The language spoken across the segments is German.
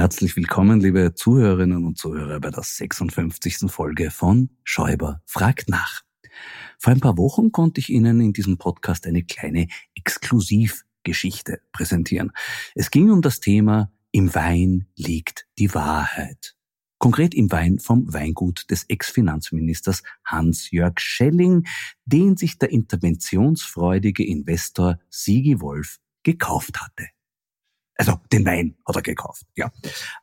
Herzlich willkommen, liebe Zuhörerinnen und Zuhörer, bei der 56. Folge von Schäuber fragt nach. Vor ein paar Wochen konnte ich Ihnen in diesem Podcast eine kleine Exklusivgeschichte präsentieren. Es ging um das Thema Im Wein liegt die Wahrheit. Konkret im Wein vom Weingut des Ex-Finanzministers Hans-Jörg Schelling, den sich der interventionsfreudige Investor Sigi Wolf gekauft hatte. Also den Wein hat er gekauft, ja.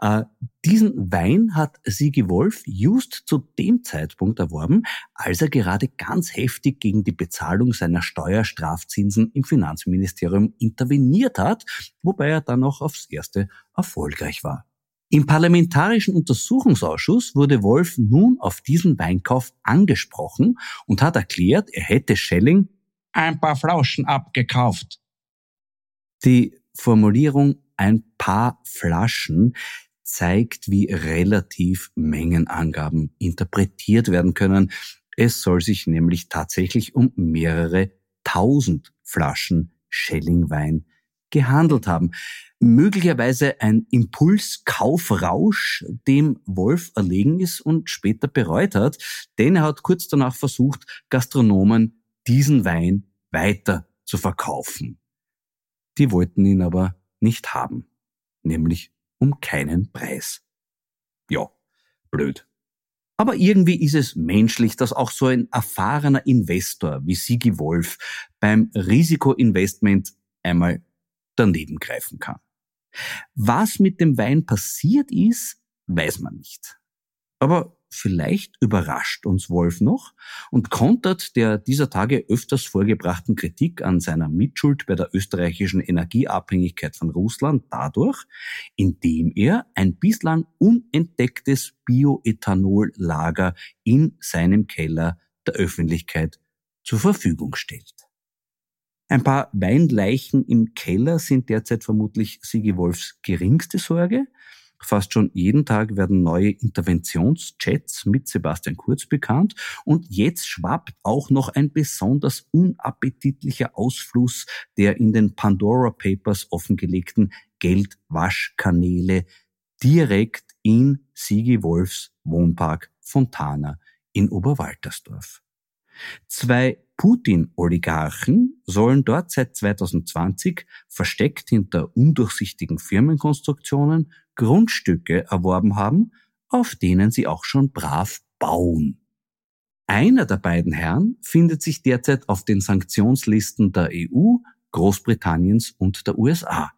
Äh, diesen Wein hat Sigi Wolf just zu dem Zeitpunkt erworben, als er gerade ganz heftig gegen die Bezahlung seiner Steuerstrafzinsen im Finanzministerium interveniert hat, wobei er dann auch aufs erste erfolgreich war. Im Parlamentarischen Untersuchungsausschuss wurde Wolf nun auf diesen Weinkauf angesprochen und hat erklärt, er hätte Schelling ein paar Flauschen abgekauft. Die Formulierung ein paar Flaschen zeigt, wie relativ Mengenangaben interpretiert werden können. Es soll sich nämlich tatsächlich um mehrere tausend Flaschen Schellingwein gehandelt haben. Möglicherweise ein Impulskaufrausch, dem Wolf erlegen ist und später bereut hat, denn er hat kurz danach versucht, Gastronomen diesen Wein weiter zu verkaufen. Die wollten ihn aber nicht haben, nämlich um keinen Preis. Ja, blöd. Aber irgendwie ist es menschlich, dass auch so ein erfahrener Investor wie Sigi Wolf beim Risikoinvestment einmal daneben greifen kann. Was mit dem Wein passiert ist, weiß man nicht. Aber Vielleicht überrascht uns Wolf noch und kontert der dieser Tage öfters vorgebrachten Kritik an seiner Mitschuld bei der österreichischen Energieabhängigkeit von Russland dadurch, indem er ein bislang unentdecktes Bioethanollager in seinem Keller der Öffentlichkeit zur Verfügung stellt. Ein paar Weinleichen im Keller sind derzeit vermutlich Sigi Wolfs geringste Sorge. Fast schon jeden Tag werden neue Interventionschats mit Sebastian Kurz bekannt und jetzt schwappt auch noch ein besonders unappetitlicher Ausfluss der in den Pandora Papers offengelegten Geldwaschkanäle direkt in Sigi Wolfs Wohnpark Fontana in Oberwaltersdorf. Zwei Putin-Oligarchen sollen dort seit 2020 versteckt hinter undurchsichtigen Firmenkonstruktionen Grundstücke erworben haben, auf denen sie auch schon brav bauen. Einer der beiden Herren findet sich derzeit auf den Sanktionslisten der EU, Großbritanniens und der USA.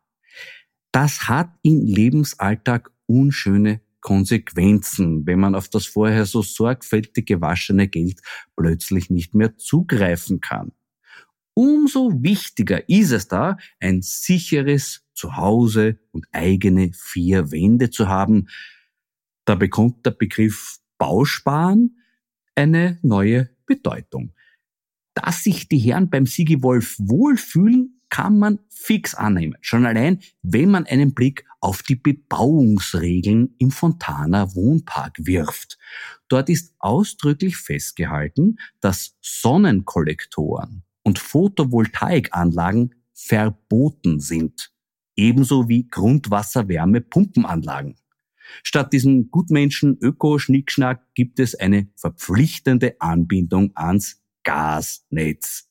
Das hat im Lebensalltag unschöne Konsequenzen, wenn man auf das vorher so sorgfältig gewaschene Geld plötzlich nicht mehr zugreifen kann. Umso wichtiger ist es da, ein sicheres Zuhause und eigene vier Wände zu haben. Da bekommt der Begriff Bausparen eine neue Bedeutung. Dass sich die Herren beim Sigi Wolf wohlfühlen, kann man fix annehmen. Schon allein, wenn man einen Blick auf die Bebauungsregeln im Fontana Wohnpark wirft. Dort ist ausdrücklich festgehalten, dass Sonnenkollektoren und Photovoltaikanlagen verboten sind. Ebenso wie Grundwasserwärmepumpenanlagen. Statt diesem Gutmenschen Öko-Schnickschnack gibt es eine verpflichtende Anbindung ans Gasnetz.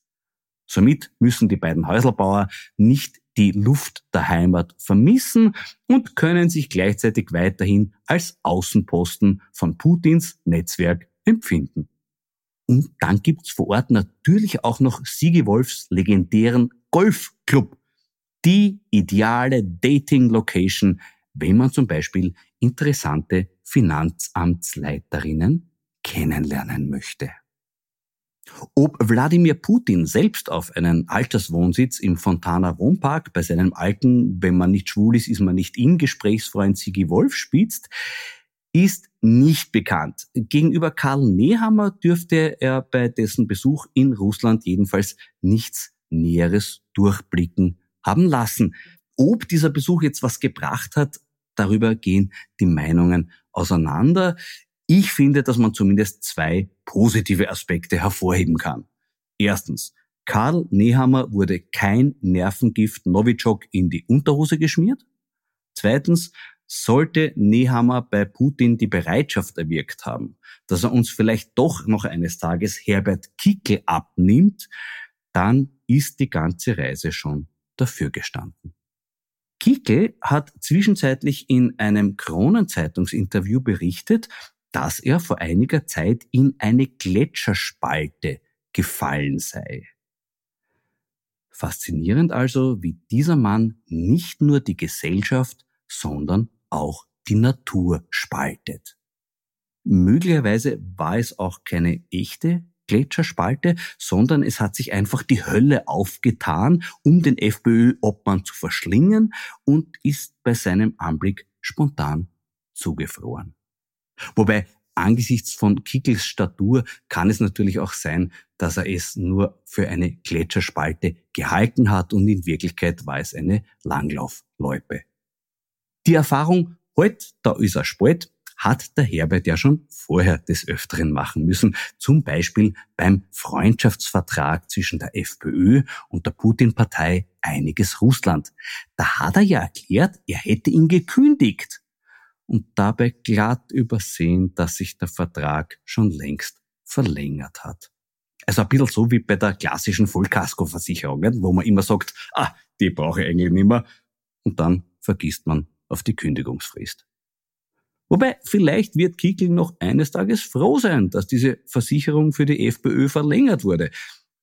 Somit müssen die beiden Häuselbauer nicht die Luft der Heimat vermissen und können sich gleichzeitig weiterhin als Außenposten von Putins Netzwerk empfinden. Und dann gibt's vor Ort natürlich auch noch Sigi Wolfs legendären Golfclub. Die ideale Dating-Location, wenn man zum Beispiel interessante Finanzamtsleiterinnen kennenlernen möchte. Ob Wladimir Putin selbst auf einen Alterswohnsitz im Fontana Wohnpark bei seinem alten, wenn man nicht schwul ist, ist man nicht in Gesprächsfreund Sigi Wolf spitzt, ist nicht bekannt. Gegenüber Karl Nehammer dürfte er bei dessen Besuch in Russland jedenfalls nichts Näheres durchblicken haben lassen. Ob dieser Besuch jetzt was gebracht hat, darüber gehen die Meinungen auseinander. Ich finde, dass man zumindest zwei positive Aspekte hervorheben kann. Erstens, Karl Nehammer wurde kein Nervengift Novichok in die Unterhose geschmiert. Zweitens, sollte Nehammer bei Putin die Bereitschaft erwirkt haben, dass er uns vielleicht doch noch eines Tages Herbert Kickel abnimmt, dann ist die ganze Reise schon dafür gestanden. Kickel hat zwischenzeitlich in einem Kronenzeitungsinterview berichtet, dass er vor einiger Zeit in eine Gletscherspalte gefallen sei. Faszinierend also, wie dieser Mann nicht nur die Gesellschaft, sondern auch die Natur spaltet. Möglicherweise war es auch keine echte Gletscherspalte, sondern es hat sich einfach die Hölle aufgetan, um den FPÖ-Obmann zu verschlingen und ist bei seinem Anblick spontan zugefroren. Wobei angesichts von Kickels Statur kann es natürlich auch sein, dass er es nur für eine Gletscherspalte gehalten hat und in Wirklichkeit war es eine Langlaufloipe. Die Erfahrung, halt, da ist er spät, hat der Herbert ja schon vorher des Öfteren machen müssen, zum Beispiel beim Freundschaftsvertrag zwischen der FPÖ und der Putin-Partei Einiges Russland. Da hat er ja erklärt, er hätte ihn gekündigt und dabei glatt übersehen, dass sich der Vertrag schon längst verlängert hat. Also ein bisschen so wie bei der klassischen Vollkaskoversicherung, wo man immer sagt, ah, die brauche ich eigentlich nicht mehr. Und dann vergisst man auf die Kündigungsfrist. Wobei, vielleicht wird Kickel noch eines Tages froh sein, dass diese Versicherung für die FPÖ verlängert wurde.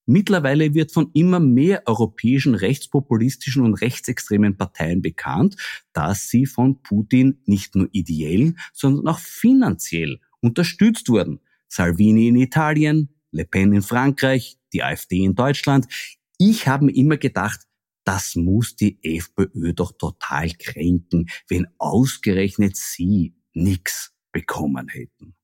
Mittlerweile wird von immer mehr europäischen rechtspopulistischen und rechtsextremen Parteien bekannt, dass sie von Putin nicht nur ideell, sondern auch finanziell unterstützt wurden. Salvini in Italien, Le Pen in Frankreich, die AfD in Deutschland. Ich habe mir immer gedacht, das muss die FPÖ doch total kränken, wenn ausgerechnet sie nichts bekommen hätten.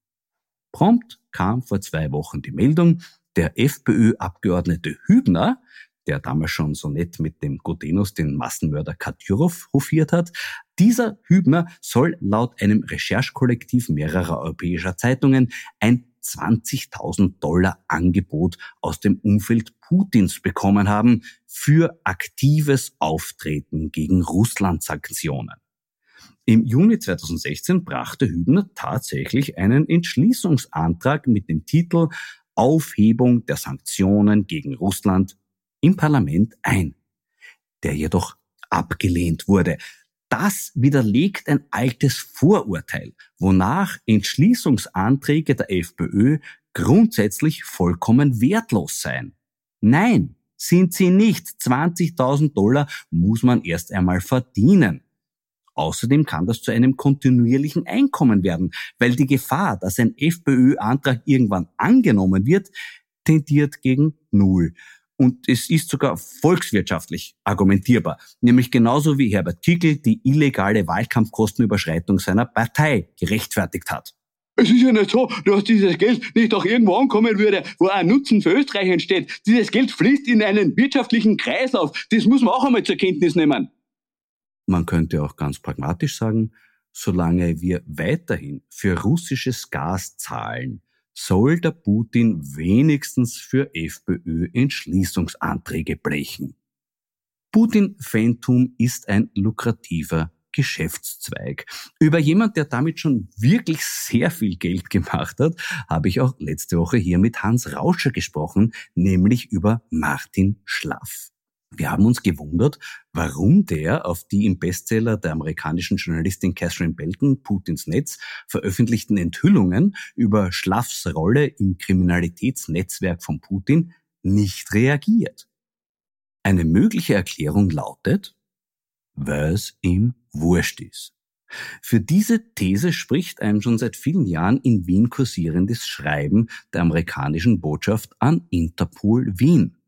Prompt kam vor zwei Wochen die Meldung, der FPÖ-Abgeordnete Hübner, der damals schon so nett mit dem Godenus den Massenmörder Kadyrov hofiert hat, dieser Hübner soll laut einem Recherchekollektiv mehrerer europäischer Zeitungen ein 20.000 Dollar Angebot aus dem Umfeld Putins bekommen haben für aktives Auftreten gegen Russland-Sanktionen. Im Juni 2016 brachte Hübner tatsächlich einen Entschließungsantrag mit dem Titel Aufhebung der Sanktionen gegen Russland im Parlament ein, der jedoch abgelehnt wurde. Das widerlegt ein altes Vorurteil, wonach Entschließungsanträge der FPÖ grundsätzlich vollkommen wertlos seien. Nein, sind sie nicht. 20.000 Dollar muss man erst einmal verdienen. Außerdem kann das zu einem kontinuierlichen Einkommen werden, weil die Gefahr, dass ein FPÖ-Antrag irgendwann angenommen wird, tendiert gegen Null. Und es ist sogar volkswirtschaftlich argumentierbar, nämlich genauso wie Herbert Kickl die illegale Wahlkampfkostenüberschreitung seiner Partei gerechtfertigt hat. Es ist ja nicht so, dass dieses Geld nicht auch irgendwo ankommen würde, wo ein Nutzen für Österreich entsteht. Dieses Geld fließt in einen wirtschaftlichen Kreislauf. Das muss man auch einmal zur Kenntnis nehmen. Man könnte auch ganz pragmatisch sagen, solange wir weiterhin für russisches Gas zahlen, soll der Putin wenigstens für FPÖ-Entschließungsanträge brechen. Putin-Fantum ist ein lukrativer Geschäftszweig. Über jemand, der damit schon wirklich sehr viel Geld gemacht hat, habe ich auch letzte Woche hier mit Hans Rauscher gesprochen, nämlich über Martin Schlaff. Wir haben uns gewundert, warum der auf die im Bestseller der amerikanischen Journalistin Catherine Belton, Putins Netz, veröffentlichten Enthüllungen über Schlaffs Rolle im Kriminalitätsnetzwerk von Putin nicht reagiert. Eine mögliche Erklärung lautet, was ihm wurscht ist. Für diese These spricht ein schon seit vielen Jahren in Wien kursierendes Schreiben der amerikanischen Botschaft an Interpol Wien.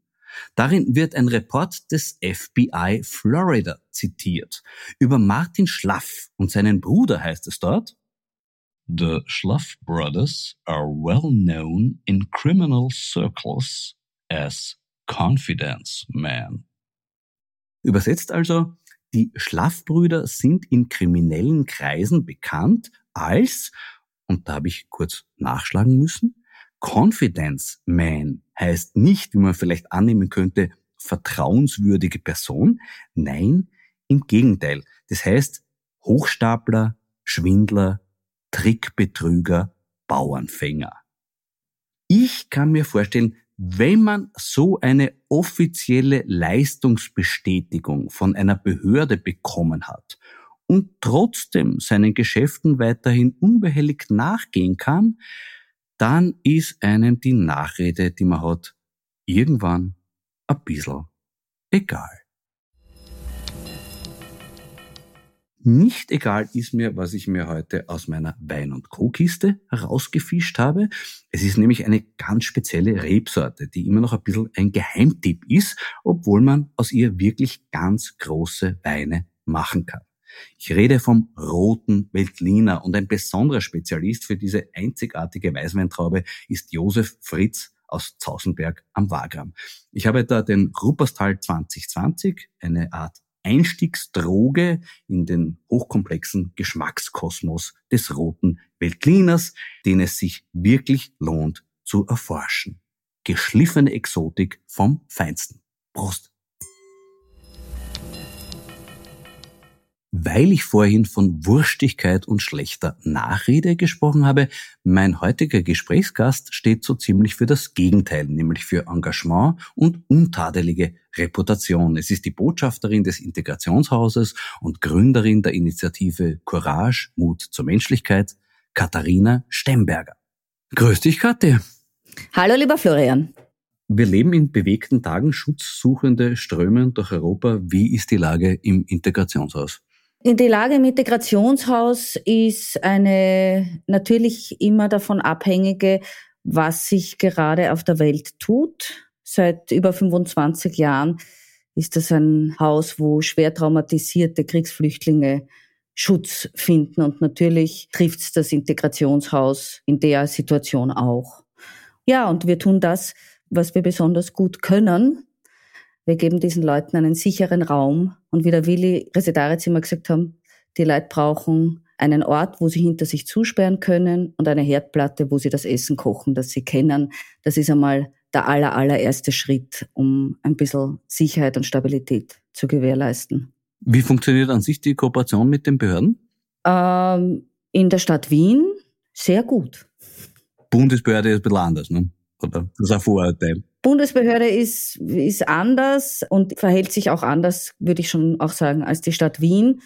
Darin wird ein Report des FBI Florida zitiert. Über Martin Schlaff und seinen Bruder heißt es dort, The Schlaff brothers are well known in criminal circles as confidence men. Übersetzt also, die Schlaffbrüder sind in kriminellen Kreisen bekannt als, und da habe ich kurz nachschlagen müssen, Confidence Man heißt nicht, wie man vielleicht annehmen könnte, vertrauenswürdige Person. Nein, im Gegenteil. Das heißt Hochstapler, Schwindler, Trickbetrüger, Bauernfänger. Ich kann mir vorstellen, wenn man so eine offizielle Leistungsbestätigung von einer Behörde bekommen hat und trotzdem seinen Geschäften weiterhin unbehelligt nachgehen kann, dann ist einem die Nachrede, die man hat, irgendwann ein bisschen egal. Nicht egal ist mir, was ich mir heute aus meiner Wein- und Co-Kiste herausgefischt habe. Es ist nämlich eine ganz spezielle Rebsorte, die immer noch ein bisschen ein Geheimtipp ist, obwohl man aus ihr wirklich ganz große Weine machen kann. Ich rede vom roten Veltliner und ein besonderer Spezialist für diese einzigartige Weißweintraube ist Josef Fritz aus Zausenberg am Wagram. Ich habe da den Rupperstal 2020, eine Art Einstiegsdroge in den hochkomplexen Geschmackskosmos des roten Veltliners, den es sich wirklich lohnt zu erforschen. Geschliffene Exotik vom Feinsten. Prost! Weil ich vorhin von Wurstigkeit und schlechter Nachrede gesprochen habe, mein heutiger Gesprächsgast steht so ziemlich für das Gegenteil, nämlich für Engagement und untadelige Reputation. Es ist die Botschafterin des Integrationshauses und Gründerin der Initiative Courage, Mut zur Menschlichkeit, Katharina Stemberger. Grüß dich, Kathi. Hallo, lieber Florian. Wir leben in bewegten Tagen, Schutzsuchende strömen durch Europa. Wie ist die Lage im Integrationshaus? Die Lage im Integrationshaus ist eine natürlich immer davon abhängige, was sich gerade auf der Welt tut. Seit über 25 Jahren ist das ein Haus, wo schwer traumatisierte Kriegsflüchtlinge Schutz finden. Und natürlich trifft es das Integrationshaus in der Situation auch. Ja, und wir tun das, was wir besonders gut können, wir geben diesen Leuten einen sicheren Raum. Und wie der Willi Residaritz immer gesagt haben, die Leute brauchen einen Ort, wo sie hinter sich zusperren können und eine Herdplatte, wo sie das Essen kochen, das sie kennen. Das ist einmal der aller, allererste Schritt, um ein bisschen Sicherheit und Stabilität zu gewährleisten. Wie funktioniert an sich die Kooperation mit den Behörden? Ähm, in der Stadt Wien sehr gut. Bundesbehörde ist ein bisschen anders, ne? Oder das ist ein Vorurteil? Bundesbehörde ist, ist anders und verhält sich auch anders, würde ich schon auch sagen, als die Stadt Wien.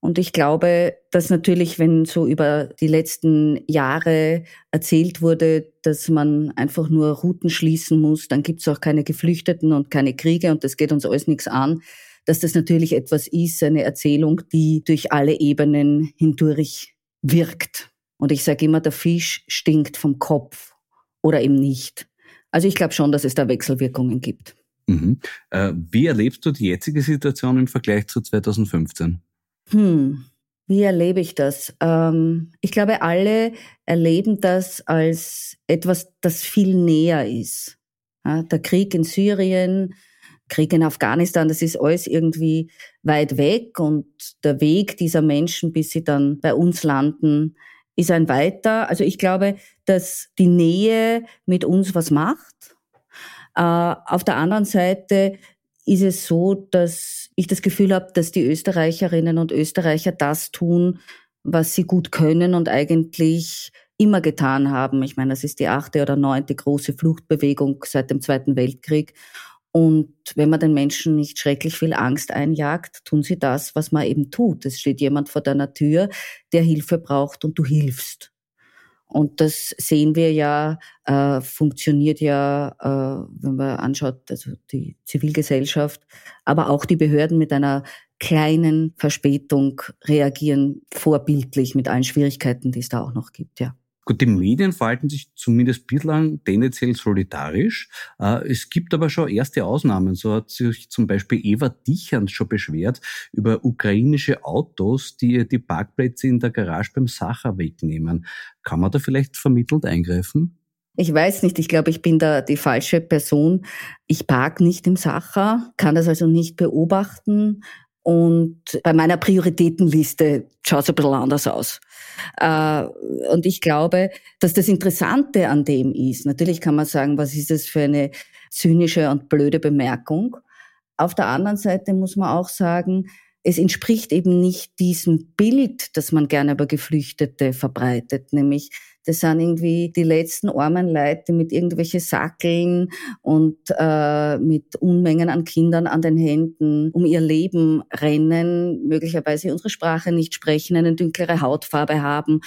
Und ich glaube, dass natürlich, wenn so über die letzten Jahre erzählt wurde, dass man einfach nur Routen schließen muss, dann gibt es auch keine Geflüchteten und keine Kriege und das geht uns alles nichts an, dass das natürlich etwas ist, eine Erzählung, die durch alle Ebenen hindurch wirkt. Und ich sage immer, der Fisch stinkt vom Kopf oder eben nicht. Also ich glaube schon, dass es da Wechselwirkungen gibt. Mhm. Äh, wie erlebst du die jetzige Situation im Vergleich zu 2015? Hm, wie erlebe ich das? Ähm, ich glaube, alle erleben das als etwas, das viel näher ist. Ja, der Krieg in Syrien, Krieg in Afghanistan, das ist alles irgendwie weit weg und der Weg dieser Menschen, bis sie dann bei uns landen, ist ein weiter. Also ich glaube, dass die Nähe mit uns was macht. Äh, auf der anderen Seite ist es so, dass ich das Gefühl habe, dass die Österreicherinnen und Österreicher das tun, was sie gut können und eigentlich immer getan haben. Ich meine, das ist die achte oder neunte große Fluchtbewegung seit dem Zweiten Weltkrieg. Und wenn man den Menschen nicht schrecklich viel Angst einjagt, tun sie das, was man eben tut. Es steht jemand vor deiner Tür, der Hilfe braucht und du hilfst. Und das sehen wir ja, äh, funktioniert ja, äh, wenn man anschaut, also die Zivilgesellschaft, aber auch die Behörden mit einer kleinen Verspätung reagieren vorbildlich mit allen Schwierigkeiten, die es da auch noch gibt, ja. Gut, die Medien verhalten sich zumindest bislang tendenziell solidarisch. Äh, es gibt aber schon erste Ausnahmen. So hat sich zum Beispiel Eva Dichand schon beschwert über ukrainische Autos, die die Parkplätze in der Garage beim Sacher wegnehmen. Kann man da vielleicht vermittelt eingreifen? Ich weiß nicht, ich glaube, ich bin da die falsche Person. Ich park nicht im Sacher, kann das also nicht beobachten. Und bei meiner Prioritätenliste schaut es ein bisschen anders aus. Äh, und ich glaube, dass das Interessante an dem ist, natürlich kann man sagen, was ist das für eine zynische und blöde Bemerkung. Auf der anderen Seite muss man auch sagen, es entspricht eben nicht diesem Bild, das man gerne über Geflüchtete verbreitet, nämlich das sind irgendwie die letzten armen Leute mit irgendwelche Sackeln und äh, mit Unmengen an Kindern an den Händen um ihr Leben rennen, möglicherweise unsere Sprache nicht sprechen, eine dunklere Hautfarbe haben.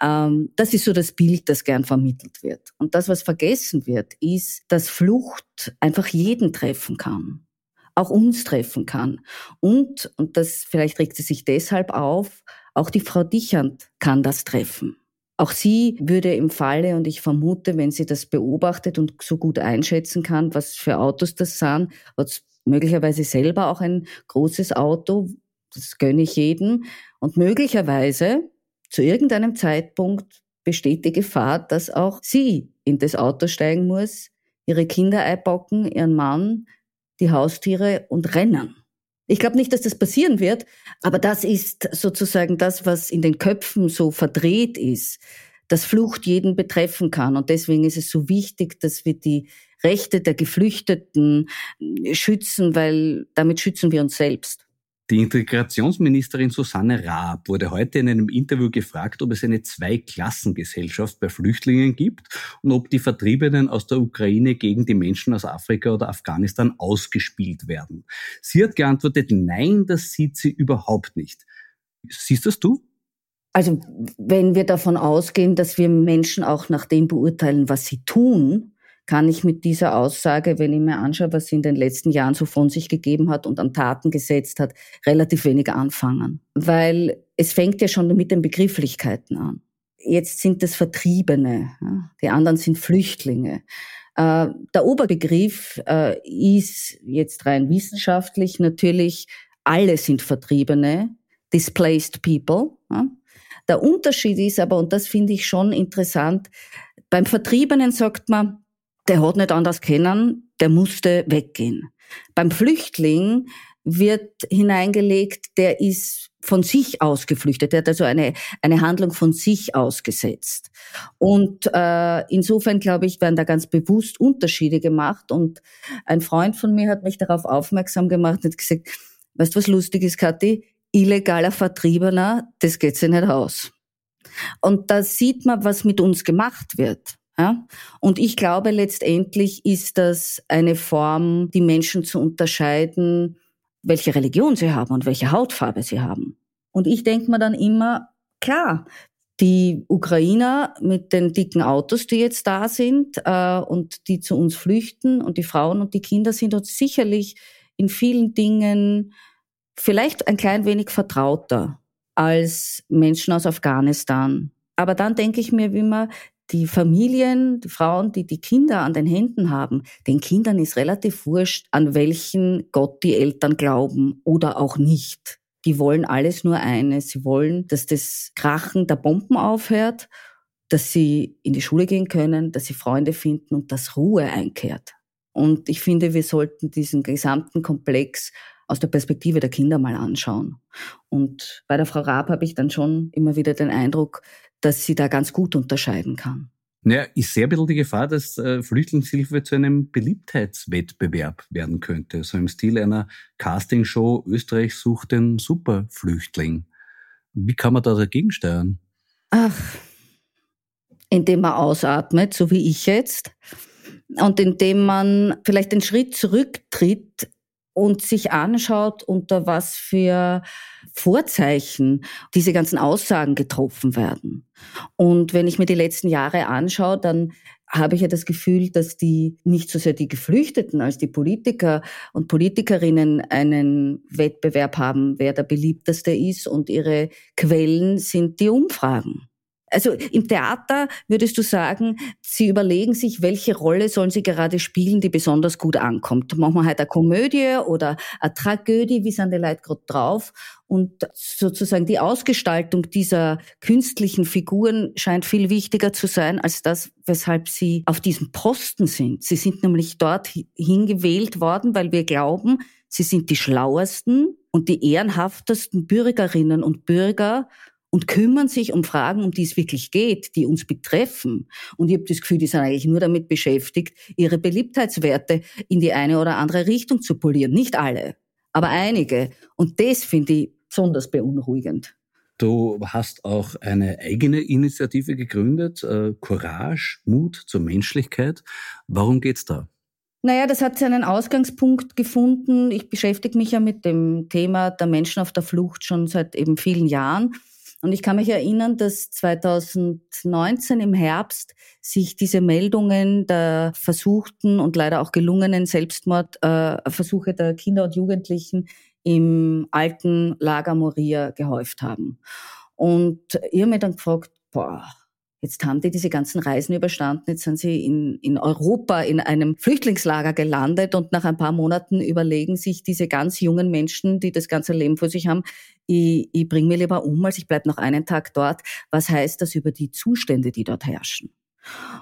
Ähm, das ist so das Bild, das gern vermittelt wird. Und das, was vergessen wird, ist, dass Flucht einfach jeden treffen kann auch uns treffen kann. Und, und das vielleicht regt sie sich deshalb auf, auch die Frau Dichand kann das treffen. Auch sie würde im Falle, und ich vermute, wenn sie das beobachtet und so gut einschätzen kann, was für Autos das sind, hat möglicherweise selber auch ein großes Auto, das gönne ich jedem. Und möglicherweise zu irgendeinem Zeitpunkt besteht die Gefahr, dass auch sie in das Auto steigen muss, ihre Kinder einpacken, ihren Mann, die Haustiere und rennen. Ich glaube nicht, dass das passieren wird, aber das ist sozusagen das, was in den Köpfen so verdreht ist, dass Flucht jeden betreffen kann. Und deswegen ist es so wichtig, dass wir die Rechte der Geflüchteten schützen, weil damit schützen wir uns selbst. Die Integrationsministerin Susanne Raab wurde heute in einem Interview gefragt, ob es eine Zweiklassengesellschaft bei Flüchtlingen gibt und ob die Vertriebenen aus der Ukraine gegen die Menschen aus Afrika oder Afghanistan ausgespielt werden. Sie hat geantwortet, nein, das sieht sie überhaupt nicht. Siehst das du? Also wenn wir davon ausgehen, dass wir Menschen auch nach dem beurteilen, was sie tun, kann ich mit dieser Aussage, wenn ich mir anschaue, was sie in den letzten Jahren so von sich gegeben hat und an Taten gesetzt hat, relativ wenig anfangen. Weil es fängt ja schon mit den Begrifflichkeiten an. Jetzt sind es Vertriebene, die anderen sind Flüchtlinge. Äh, der Oberbegriff äh, ist jetzt rein wissenschaftlich natürlich, alle sind Vertriebene, displaced people. Der Unterschied ist aber, und das finde ich schon interessant, beim Vertriebenen sagt man, der hat nicht anders kennen, der musste weggehen. Beim Flüchtling wird hineingelegt, der ist von sich aus geflüchtet, der hat also eine, eine Handlung von sich ausgesetzt. Und äh, insofern, glaube ich, werden da ganz bewusst Unterschiede gemacht. Und ein Freund von mir hat mich darauf aufmerksam gemacht und gesagt, weißt du, was lustig ist, Kathi? Illegaler Vertriebener, das geht sich nicht aus. Und da sieht man, was mit uns gemacht wird. Ja? Und ich glaube, letztendlich ist das eine Form, die Menschen zu unterscheiden, welche Religion sie haben und welche Hautfarbe sie haben. Und ich denke mir dann immer, klar, die Ukrainer mit den dicken Autos, die jetzt da sind äh, und die zu uns flüchten und die Frauen und die Kinder sind uns sicherlich in vielen Dingen vielleicht ein klein wenig vertrauter als Menschen aus Afghanistan. Aber dann denke ich mir immer, die Familien, die Frauen, die die Kinder an den Händen haben, den Kindern ist relativ wurscht, an welchen Gott die Eltern glauben oder auch nicht. Die wollen alles nur eines. Sie wollen, dass das Krachen der Bomben aufhört, dass sie in die Schule gehen können, dass sie Freunde finden und dass Ruhe einkehrt. Und ich finde, wir sollten diesen gesamten Komplex aus der Perspektive der Kinder mal anschauen. Und bei der Frau Raab habe ich dann schon immer wieder den Eindruck, dass sie da ganz gut unterscheiden kann. Naja, ich sehe ein bisschen die Gefahr, dass äh, Flüchtlingshilfe zu einem Beliebtheitswettbewerb werden könnte. So im Stil einer Castingshow, Österreich sucht den Superflüchtling. Wie kann man da dagegen steuern? Ach, indem man ausatmet, so wie ich jetzt. Und indem man vielleicht einen Schritt zurücktritt und sich anschaut, unter was für Vorzeichen diese ganzen Aussagen getroffen werden. Und wenn ich mir die letzten Jahre anschaue, dann habe ich ja das Gefühl, dass die nicht so sehr die Geflüchteten als die Politiker und Politikerinnen einen Wettbewerb haben, wer der beliebteste ist und ihre Quellen sind die Umfragen. Also im Theater würdest du sagen, sie überlegen sich, welche Rolle sollen sie gerade spielen, die besonders gut ankommt. Machen wir halt eine Komödie oder eine Tragödie, wie sind die Leute gerade drauf? Und sozusagen die Ausgestaltung dieser künstlichen Figuren scheint viel wichtiger zu sein als das, weshalb sie auf diesem Posten sind. Sie sind nämlich dort hingewählt worden, weil wir glauben, sie sind die schlauesten und die ehrenhaftesten Bürgerinnen und Bürger und kümmern sich um Fragen, um die es wirklich geht, die uns betreffen. Und ich habe das Gefühl, die sind eigentlich nur damit beschäftigt, ihre Beliebtheitswerte in die eine oder andere Richtung zu polieren. Nicht alle, aber einige. Und das finde ich besonders beunruhigend. Du hast auch eine eigene Initiative gegründet, äh, Courage, Mut zur Menschlichkeit. Warum geht's da? Naja, das hat seinen Ausgangspunkt gefunden. Ich beschäftige mich ja mit dem Thema der Menschen auf der Flucht schon seit eben vielen Jahren. Und ich kann mich erinnern, dass 2019 im Herbst sich diese Meldungen der versuchten und leider auch gelungenen Selbstmordversuche äh, der Kinder und Jugendlichen im alten Lager Moria gehäuft haben. Und ich habe mir dann gefragt, boah, Jetzt haben die diese ganzen Reisen überstanden, jetzt sind sie in, in Europa in einem Flüchtlingslager gelandet und nach ein paar Monaten überlegen sich diese ganz jungen Menschen, die das ganze Leben vor sich haben, ich, ich bringe mir lieber um, als ich bleibe noch einen Tag dort. Was heißt das über die Zustände, die dort herrschen?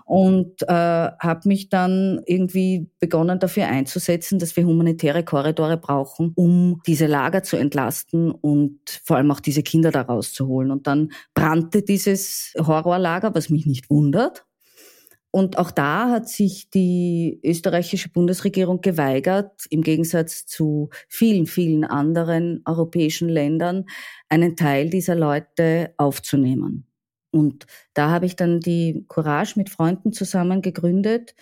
Und äh, habe mich dann irgendwie begonnen dafür einzusetzen, dass wir humanitäre Korridore brauchen, um diese Lager zu entlasten und vor allem auch diese Kinder da rauszuholen. Und dann brannte dieses Horrorlager, was mich nicht wundert. Und auch da hat sich die österreichische Bundesregierung geweigert, im Gegensatz zu vielen, vielen anderen europäischen Ländern, einen Teil dieser Leute aufzunehmen. Und da habe ich dann die Courage mit Freunden zusammen gegründet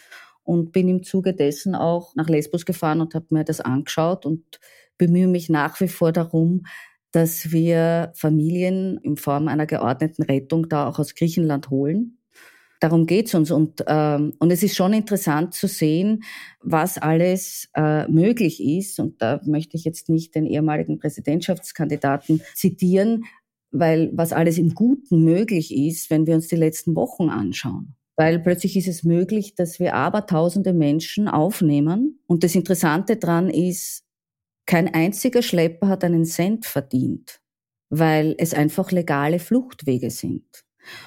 und bin im Zuge dessen auch nach Lesbos gefahren und habe mir das angeschaut und bemühe mich nach wie vor darum, dass wir Familien in Form einer geordneten Rettung da auch aus Griechenland holen. Darum geht's uns. Und, ähm, und es ist schon interessant zu sehen, was alles äh, möglich ist. Und da möchte ich jetzt nicht den ehemaligen Präsidentschaftskandidaten zitieren, weil was alles im Guten möglich ist, wenn wir uns die letzten Wochen anschauen. Weil plötzlich ist es möglich, dass wir aber tausende Menschen aufnehmen. Und das Interessante dran ist, kein einziger Schlepper hat einen Cent verdient, weil es einfach legale Fluchtwege sind.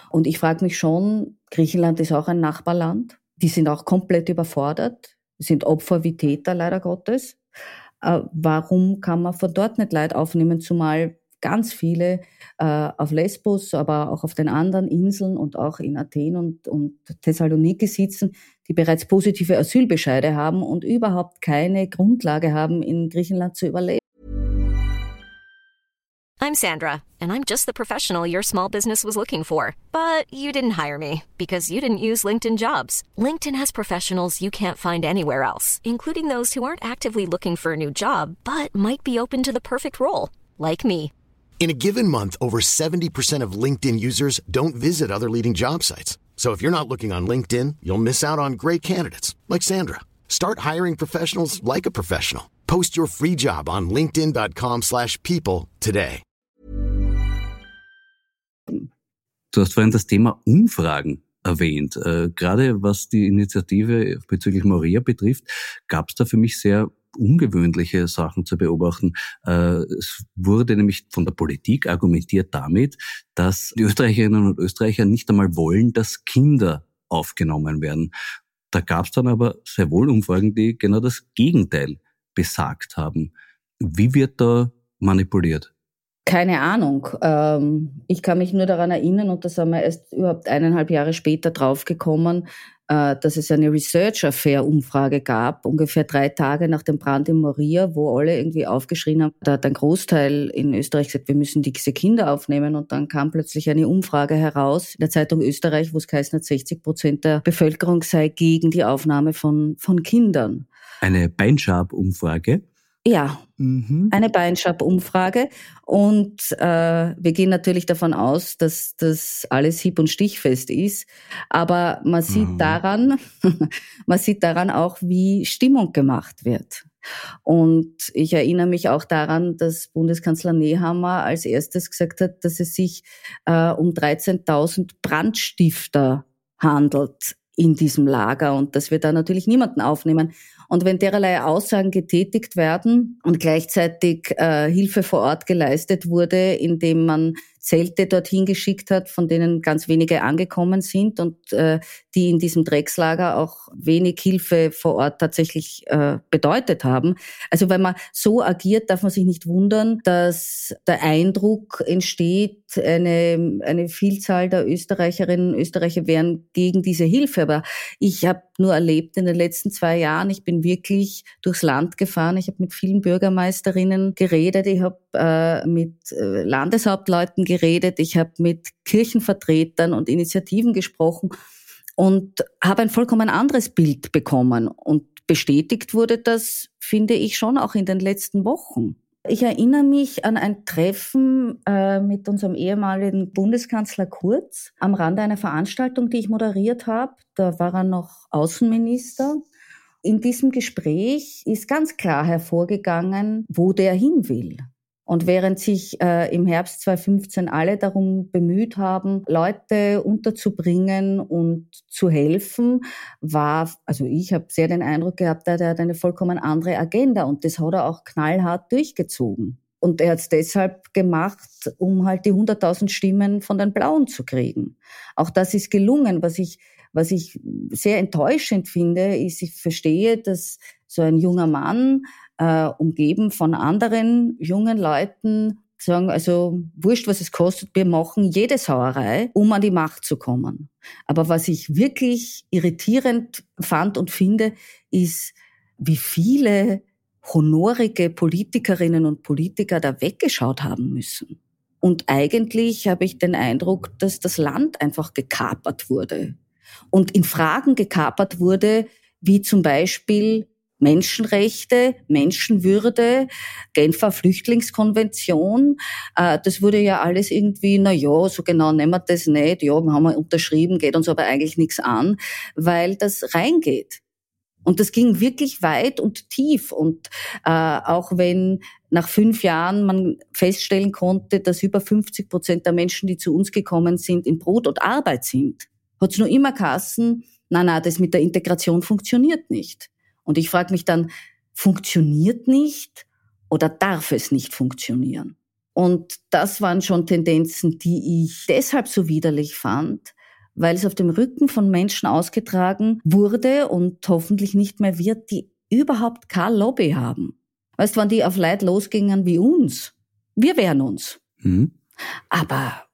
Und ich frage mich schon, Griechenland ist auch ein Nachbarland. Die sind auch komplett überfordert, sind Opfer wie Täter leider Gottes. Äh, warum kann man von dort nicht Leid aufnehmen, zumal ganz viele äh, auf Lesbos, aber auch auf den anderen Inseln und auch in Athen und, und Thessaloniki sitzen, die bereits positive Asylbescheide haben und überhaupt keine Grundlage haben, in Griechenland zu überleben. I'm Sandra, and I'm just the professional your small business was looking for. But you didn't hire me because you didn't use LinkedIn jobs. LinkedIn has professionals you can't find anywhere else, including those who aren't actively looking for a new job but might be open to the perfect role, like me. In a given month, over 70% of LinkedIn users don't visit other leading job sites. So if you're not looking on LinkedIn, you'll miss out on great candidates like Sandra. Start hiring professionals like a professional. Post your free job on linkedin.com/people today. Du hast vorhin das Thema Umfragen erwähnt. Äh, gerade was die Initiative bezüglich Moria betrifft, gab es da für mich sehr ungewöhnliche Sachen zu beobachten. Äh, es wurde nämlich von der Politik argumentiert damit, dass die Österreicherinnen und Österreicher nicht einmal wollen, dass Kinder aufgenommen werden. Da gab es dann aber sehr wohl Umfragen, die genau das Gegenteil besagt haben. Wie wird da manipuliert? Keine Ahnung. Ähm, ich kann mich nur daran erinnern, und da sind wir erst überhaupt eineinhalb Jahre später draufgekommen, dass es eine Research Affair Umfrage gab, ungefähr drei Tage nach dem Brand in Moria, wo alle irgendwie aufgeschrien haben. Da hat ein Großteil in Österreich gesagt, wir müssen diese Kinder aufnehmen. Und dann kam plötzlich eine Umfrage heraus in der Zeitung Österreich, wo es geheißen hat, 60 Prozent der Bevölkerung sei gegen die Aufnahme von, von Kindern. Eine Beinschab-Umfrage? Ja, mhm. eine Beinschab-Umfrage. Und äh, wir gehen natürlich davon aus, dass das alles hieb- und stichfest ist. Aber man sieht mhm. daran, man sieht daran auch, wie Stimmung gemacht wird. Und ich erinnere mich auch daran, dass Bundeskanzler Nehammer als erstes gesagt hat, dass es sich äh, um 13.000 Brandstifter handelt in diesem Lager und dass wir da natürlich niemanden aufnehmen. Und wenn dererlei Aussagen getätigt werden und gleichzeitig äh, Hilfe vor Ort geleistet wurde, indem man Zelte dorthin geschickt hat, von denen ganz wenige angekommen sind und äh, die in diesem Dreckslager auch wenig Hilfe vor Ort tatsächlich äh, bedeutet haben. Also wenn man so agiert, darf man sich nicht wundern, dass der Eindruck entsteht, eine, eine Vielzahl der Österreicherinnen und Österreicher wären gegen diese Hilfe. Aber ich habe nur erlebt in den letzten zwei Jahren, ich bin wirklich durchs Land gefahren, ich habe mit vielen Bürgermeisterinnen geredet, ich habe äh, mit äh, Landeshauptleuten geredet, ich habe mit Kirchenvertretern und Initiativen gesprochen und habe ein vollkommen anderes Bild bekommen. Und bestätigt wurde das, finde ich, schon auch in den letzten Wochen. Ich erinnere mich an ein Treffen äh, mit unserem ehemaligen Bundeskanzler Kurz am Rande einer Veranstaltung, die ich moderiert habe. Da war er noch Außenminister. In diesem Gespräch ist ganz klar hervorgegangen, wo der hin will. Und während sich äh, im Herbst 2015 alle darum bemüht haben, Leute unterzubringen und zu helfen, war, also ich habe sehr den Eindruck gehabt, er hat eine vollkommen andere Agenda und das hat er auch knallhart durchgezogen. Und er hat es deshalb gemacht, um halt die 100.000 Stimmen von den Blauen zu kriegen. Auch das ist gelungen. Was ich, was ich sehr enttäuschend finde, ist, ich verstehe, dass so ein junger Mann äh, umgeben von anderen jungen Leuten, sagen, also wurscht, was es kostet, wir machen jede Sauerei, um an die Macht zu kommen. Aber was ich wirklich irritierend fand und finde, ist, wie viele honorige Politikerinnen und Politiker da weggeschaut haben müssen. Und eigentlich habe ich den Eindruck, dass das Land einfach gekapert wurde. Und in Fragen gekapert wurde, wie zum Beispiel Menschenrechte, Menschenwürde, Genfer Flüchtlingskonvention. Äh, das wurde ja alles irgendwie, na ja, so genau nehmen wir das nicht. Ja, haben wir unterschrieben, geht uns aber eigentlich nichts an, weil das reingeht. Und das ging wirklich weit und tief. Und äh, auch wenn nach fünf Jahren man feststellen konnte, dass über 50 Prozent der Menschen, die zu uns gekommen sind, in Brot und Arbeit sind, hat es nur immer Kassen, na na, das mit der Integration funktioniert nicht. Und ich frage mich dann, funktioniert nicht oder darf es nicht funktionieren? Und das waren schon Tendenzen, die ich deshalb so widerlich fand, weil es auf dem Rücken von Menschen ausgetragen wurde und hoffentlich nicht mehr wird, die überhaupt keine Lobby haben. Weißt, du, wenn die auf Leid losgingen wie uns, wir wären uns. Mhm. Aber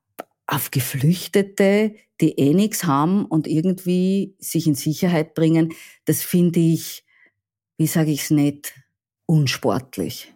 auf Geflüchtete, die eh nichts haben und irgendwie sich in Sicherheit bringen, das finde ich wie sage ich es nicht, unsportlich.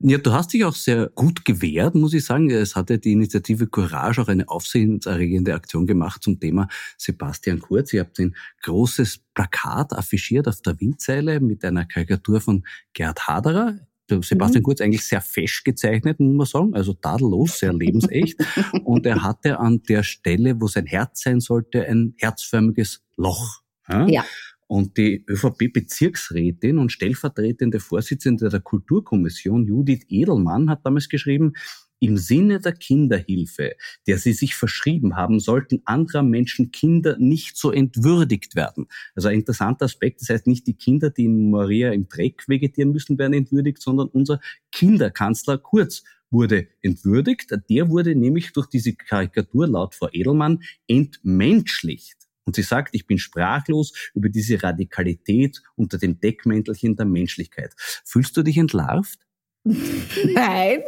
Ja, du hast dich auch sehr gut gewehrt, muss ich sagen. Es hatte die Initiative Courage auch eine aufsehenserregende Aktion gemacht zum Thema Sebastian Kurz. Ihr habt ein großes Plakat affichiert auf der Windseile mit einer Karikatur von Gerd Haderer. Sebastian mhm. Kurz eigentlich sehr fesch gezeichnet, muss man sagen, also tadellos, sehr lebensecht. und er hatte an der Stelle, wo sein Herz sein sollte, ein herzförmiges Loch. Ja. ja. Und die ÖVP-Bezirksrätin und stellvertretende Vorsitzende der Kulturkommission, Judith Edelmann, hat damals geschrieben, im Sinne der Kinderhilfe, der sie sich verschrieben haben, sollten anderer Menschen Kinder nicht so entwürdigt werden. Also ein interessanter Aspekt. Das heißt, nicht die Kinder, die in Maria im Dreck vegetieren müssen, werden entwürdigt, sondern unser Kinderkanzler Kurz wurde entwürdigt. Der wurde nämlich durch diese Karikatur laut Frau Edelmann entmenschlicht. Und sie sagt, ich bin sprachlos über diese Radikalität unter dem Deckmäntelchen der Menschlichkeit. Fühlst du dich entlarvt? Nein,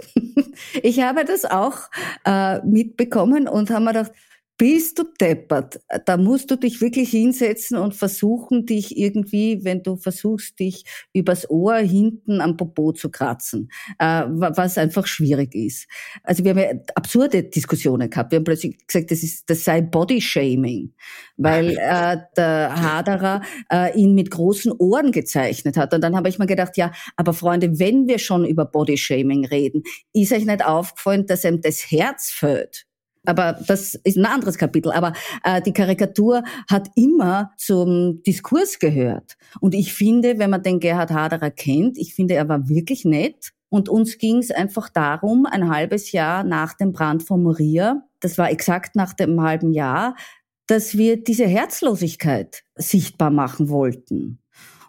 ich habe das auch äh, mitbekommen und habe mir gedacht, bist du deppert. Da musst du dich wirklich hinsetzen und versuchen, dich irgendwie, wenn du versuchst, dich übers Ohr hinten am Popo zu kratzen, äh, was einfach schwierig ist. Also wir haben ja absurde Diskussionen gehabt. Wir haben plötzlich gesagt, das, ist, das sei Bodyshaming, weil äh, der Haderer äh, ihn mit großen Ohren gezeichnet hat. Und dann habe ich mir gedacht, ja, aber Freunde, wenn wir schon über Bodyshaming reden, ist euch nicht aufgefallen, dass ihm das Herz fällt? Aber das ist ein anderes Kapitel. Aber äh, die Karikatur hat immer zum Diskurs gehört. Und ich finde, wenn man den Gerhard Haderer kennt, ich finde, er war wirklich nett. Und uns ging es einfach darum, ein halbes Jahr nach dem Brand von Moria, das war exakt nach dem halben Jahr, dass wir diese Herzlosigkeit sichtbar machen wollten.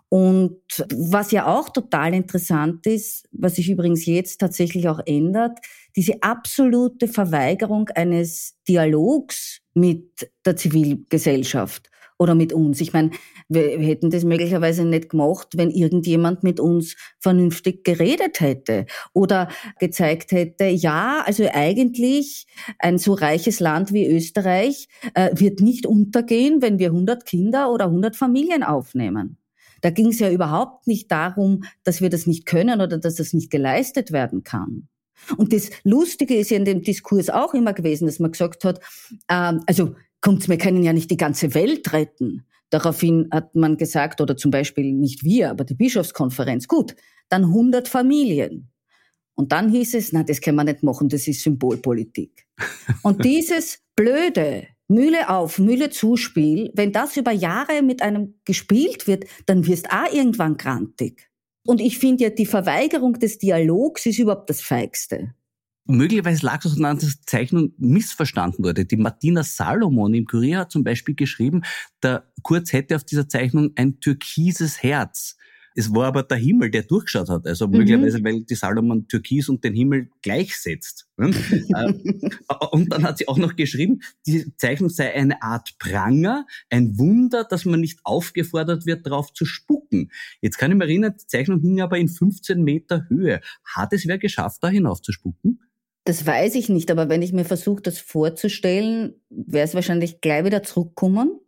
Und was ja auch total interessant ist, was sich übrigens jetzt tatsächlich auch ändert, diese absolute Verweigerung eines Dialogs mit der Zivilgesellschaft oder mit uns. Ich meine, wir hätten das möglicherweise nicht gemacht, wenn irgendjemand mit uns vernünftig geredet hätte oder gezeigt hätte, ja, also eigentlich ein so reiches Land wie Österreich äh, wird nicht untergehen, wenn wir 100 Kinder oder 100 Familien aufnehmen. Da ging es ja überhaupt nicht darum, dass wir das nicht können oder dass das nicht geleistet werden kann. Und das Lustige ist ja in dem Diskurs auch immer gewesen, dass man gesagt hat, ähm, also kommt's, wir können ja nicht die ganze Welt retten. Daraufhin hat man gesagt, oder zum Beispiel nicht wir, aber die Bischofskonferenz, gut, dann 100 Familien. Und dann hieß es, na, das können wir nicht machen, das ist Symbolpolitik. Und dieses blöde, Mühle auf, Mühle zuspiel, wenn das über Jahre mit einem gespielt wird, dann wirst auch irgendwann grantig. Und ich finde ja, die Verweigerung des Dialogs ist überhaupt das Feigste. Möglicherweise lag es daran, dass die Zeichnung missverstanden wurde. Die Martina Salomon im Kurier hat zum Beispiel geschrieben, der Kurz hätte auf dieser Zeichnung ein türkises Herz. Es war aber der Himmel, der durchgeschaut hat. Also mhm. möglicherweise, weil die Salomon Türkis und den Himmel gleichsetzt. Äh, und dann hat sie auch noch geschrieben, die Zeichnung sei eine Art Pranger, ein Wunder, dass man nicht aufgefordert wird, darauf zu spucken. Jetzt kann ich mich erinnern, die Zeichnung hing aber in 15 Meter Höhe. Hat es wer geschafft, da hinauf zu spucken? Das weiß ich nicht, aber wenn ich mir versuche, das vorzustellen, wäre es wahrscheinlich gleich wieder zurückkommen.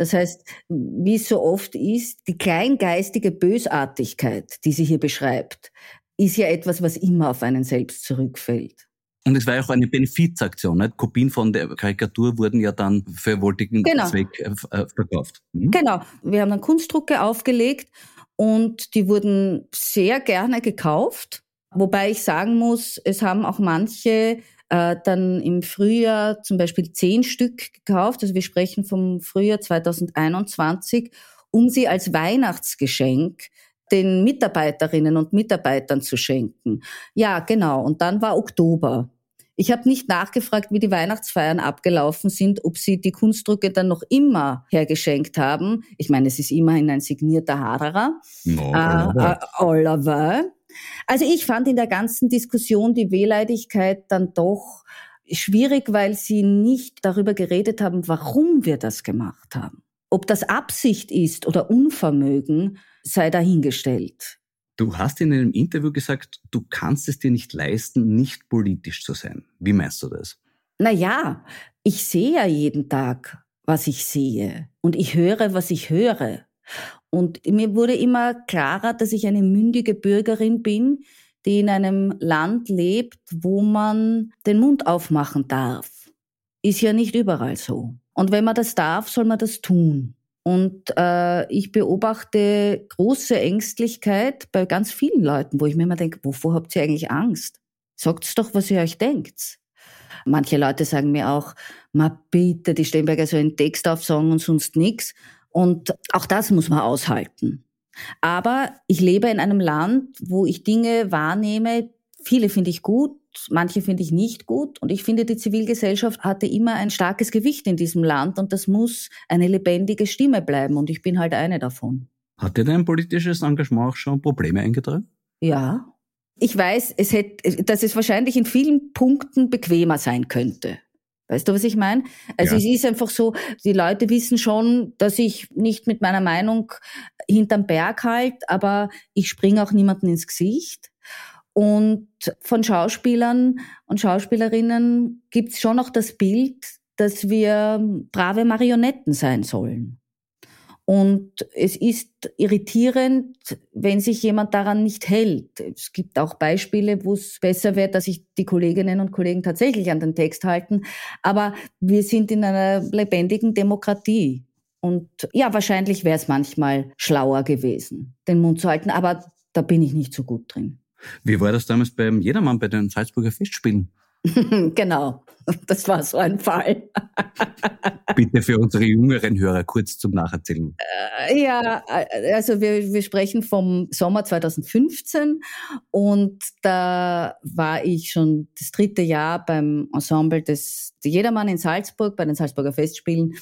Das heißt, wie es so oft ist, die kleingeistige Bösartigkeit, die sie hier beschreibt, ist ja etwas, was immer auf einen selbst zurückfällt. Und es war ja auch eine Benefizaktion. Nicht? Kopien von der Karikatur wurden ja dann für wohltätigen genau. Zweck äh, äh, verkauft. Mhm. Genau. Wir haben dann Kunstdrucke aufgelegt und die wurden sehr gerne gekauft. Wobei ich sagen muss, es haben auch manche äh, dann im Frühjahr zum Beispiel zehn Stück gekauft. Also wir sprechen vom Frühjahr 2021, um sie als Weihnachtsgeschenk den Mitarbeiterinnen und Mitarbeitern zu schenken. Ja, genau. Und dann war Oktober. Ich habe nicht nachgefragt, wie die Weihnachtsfeiern abgelaufen sind, ob sie die Kunstdrucke dann noch immer hergeschenkt haben. Ich meine, es ist immerhin ein signierter Haderer. No, äh, Oliver. Also ich fand in der ganzen Diskussion die Wehleidigkeit dann doch schwierig, weil sie nicht darüber geredet haben, warum wir das gemacht haben. Ob das Absicht ist oder Unvermögen, sei dahingestellt. Du hast in einem Interview gesagt, du kannst es dir nicht leisten, nicht politisch zu sein. Wie meinst du das? Na ja, ich sehe ja jeden Tag, was ich sehe. Und ich höre, was ich höre. Und mir wurde immer klarer, dass ich eine mündige Bürgerin bin, die in einem Land lebt, wo man den Mund aufmachen darf. Ist ja nicht überall so. Und wenn man das darf, soll man das tun. Und äh, ich beobachte große Ängstlichkeit bei ganz vielen Leuten, wo ich mir immer denke, wovor habt ihr eigentlich Angst? Sagt's doch, was ihr euch denkt. Manche Leute sagen mir auch, ma bitte, die Steinberger so einen Text aufsagen und sonst nix. Und auch das muss man aushalten. Aber ich lebe in einem Land, wo ich Dinge wahrnehme, viele finde ich gut, manche finde ich nicht gut. Und ich finde, die Zivilgesellschaft hatte immer ein starkes Gewicht in diesem Land und das muss eine lebendige Stimme bleiben. Und ich bin halt eine davon. Hat dir dein politisches Engagement auch schon Probleme eingetragen? Ja. Ich weiß, es hätte, dass es wahrscheinlich in vielen Punkten bequemer sein könnte. Weißt du, was ich meine? Also ja. es ist einfach so, die Leute wissen schon, dass ich nicht mit meiner Meinung hinterm Berg halt, aber ich springe auch niemanden ins Gesicht. Und von Schauspielern und Schauspielerinnen gibt es schon noch das Bild, dass wir brave Marionetten sein sollen. Und es ist irritierend, wenn sich jemand daran nicht hält. Es gibt auch Beispiele, wo es besser wäre, dass sich die Kolleginnen und Kollegen tatsächlich an den Text halten. Aber wir sind in einer lebendigen Demokratie. Und ja, wahrscheinlich wäre es manchmal schlauer gewesen, den Mund zu halten. Aber da bin ich nicht so gut drin. Wie war das damals beim Jedermann bei den Salzburger Festspielen? genau, das war so ein Fall. Bitte für unsere jüngeren Hörer kurz zum Nacherzählen. Äh, ja, äh, also wir, wir sprechen vom Sommer 2015 und da war ich schon das dritte Jahr beim Ensemble des Jedermann in Salzburg, bei den Salzburger Festspielen.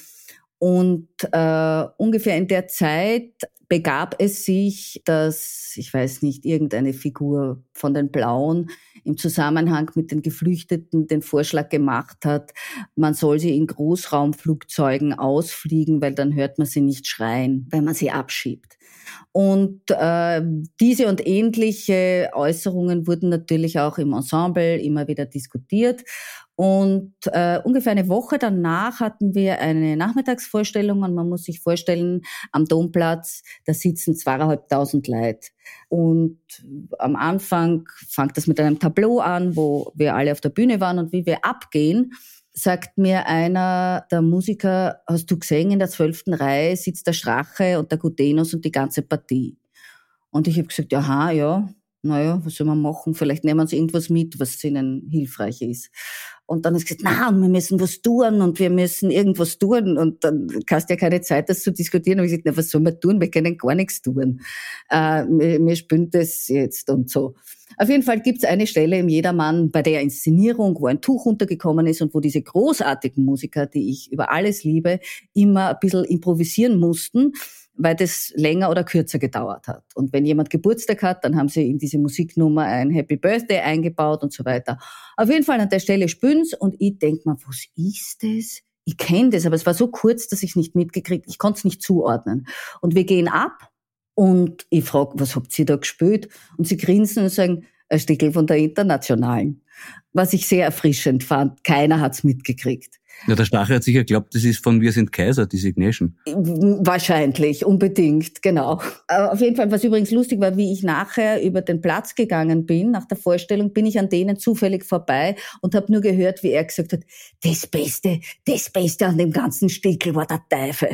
Und äh, ungefähr in der Zeit begab es sich, dass, ich weiß nicht, irgendeine Figur von den Blauen im Zusammenhang mit den Geflüchteten den Vorschlag gemacht hat, man soll sie in Großraumflugzeugen ausfliegen, weil dann hört man sie nicht schreien, wenn man sie abschiebt. Und äh, diese und ähnliche Äußerungen wurden natürlich auch im Ensemble immer wieder diskutiert. Und äh, ungefähr eine Woche danach hatten wir eine Nachmittagsvorstellung und man muss sich vorstellen, am Domplatz, da sitzen zweieinhalbtausend Leute. Und am Anfang fängt das mit einem Tableau an, wo wir alle auf der Bühne waren und wie wir abgehen, sagt mir einer der Musiker, hast du gesehen, in der zwölften Reihe sitzt der Strache und der Gutenus und die ganze Partie. Und ich habe gesagt, aha, ja, naja, was soll man machen? Vielleicht nehmen sie irgendwas mit, was ihnen hilfreich ist. Und dann ist gesagt, na, wir müssen was tun und wir müssen irgendwas tun. Und dann hast du ja keine Zeit, das zu diskutieren. Und ich gesagt, na, was soll man tun? Wir können gar nichts tun. Äh, wir, wir spüren das jetzt und so. Auf jeden Fall gibt es eine Stelle im Jedermann bei der Inszenierung, wo ein Tuch runtergekommen ist und wo diese großartigen Musiker, die ich über alles liebe, immer ein bisschen improvisieren mussten weil das länger oder kürzer gedauert hat. Und wenn jemand Geburtstag hat, dann haben sie in diese Musiknummer ein Happy Birthday eingebaut und so weiter. Auf jeden Fall an der Stelle spün's und ich denk mir, was ist das? Ich kenne das, aber es war so kurz, dass ich es nicht mitgekriegt, ich konnte es nicht zuordnen. Und wir gehen ab und ich frage, was habt ihr da gespielt? Und sie grinsen und sagen, ein Stickel von der Internationalen. Was ich sehr erfrischend fand. Keiner hat's mitgekriegt. Ja, der Stache hat sicher geglaubt, das ist von Wir sind Kaiser, die Signation. Wahrscheinlich, unbedingt, genau. Auf jeden Fall, was übrigens lustig war, wie ich nachher über den Platz gegangen bin, nach der Vorstellung, bin ich an denen zufällig vorbei und habe nur gehört, wie er gesagt hat, das Beste, das Beste an dem ganzen Stickel war der Teufel.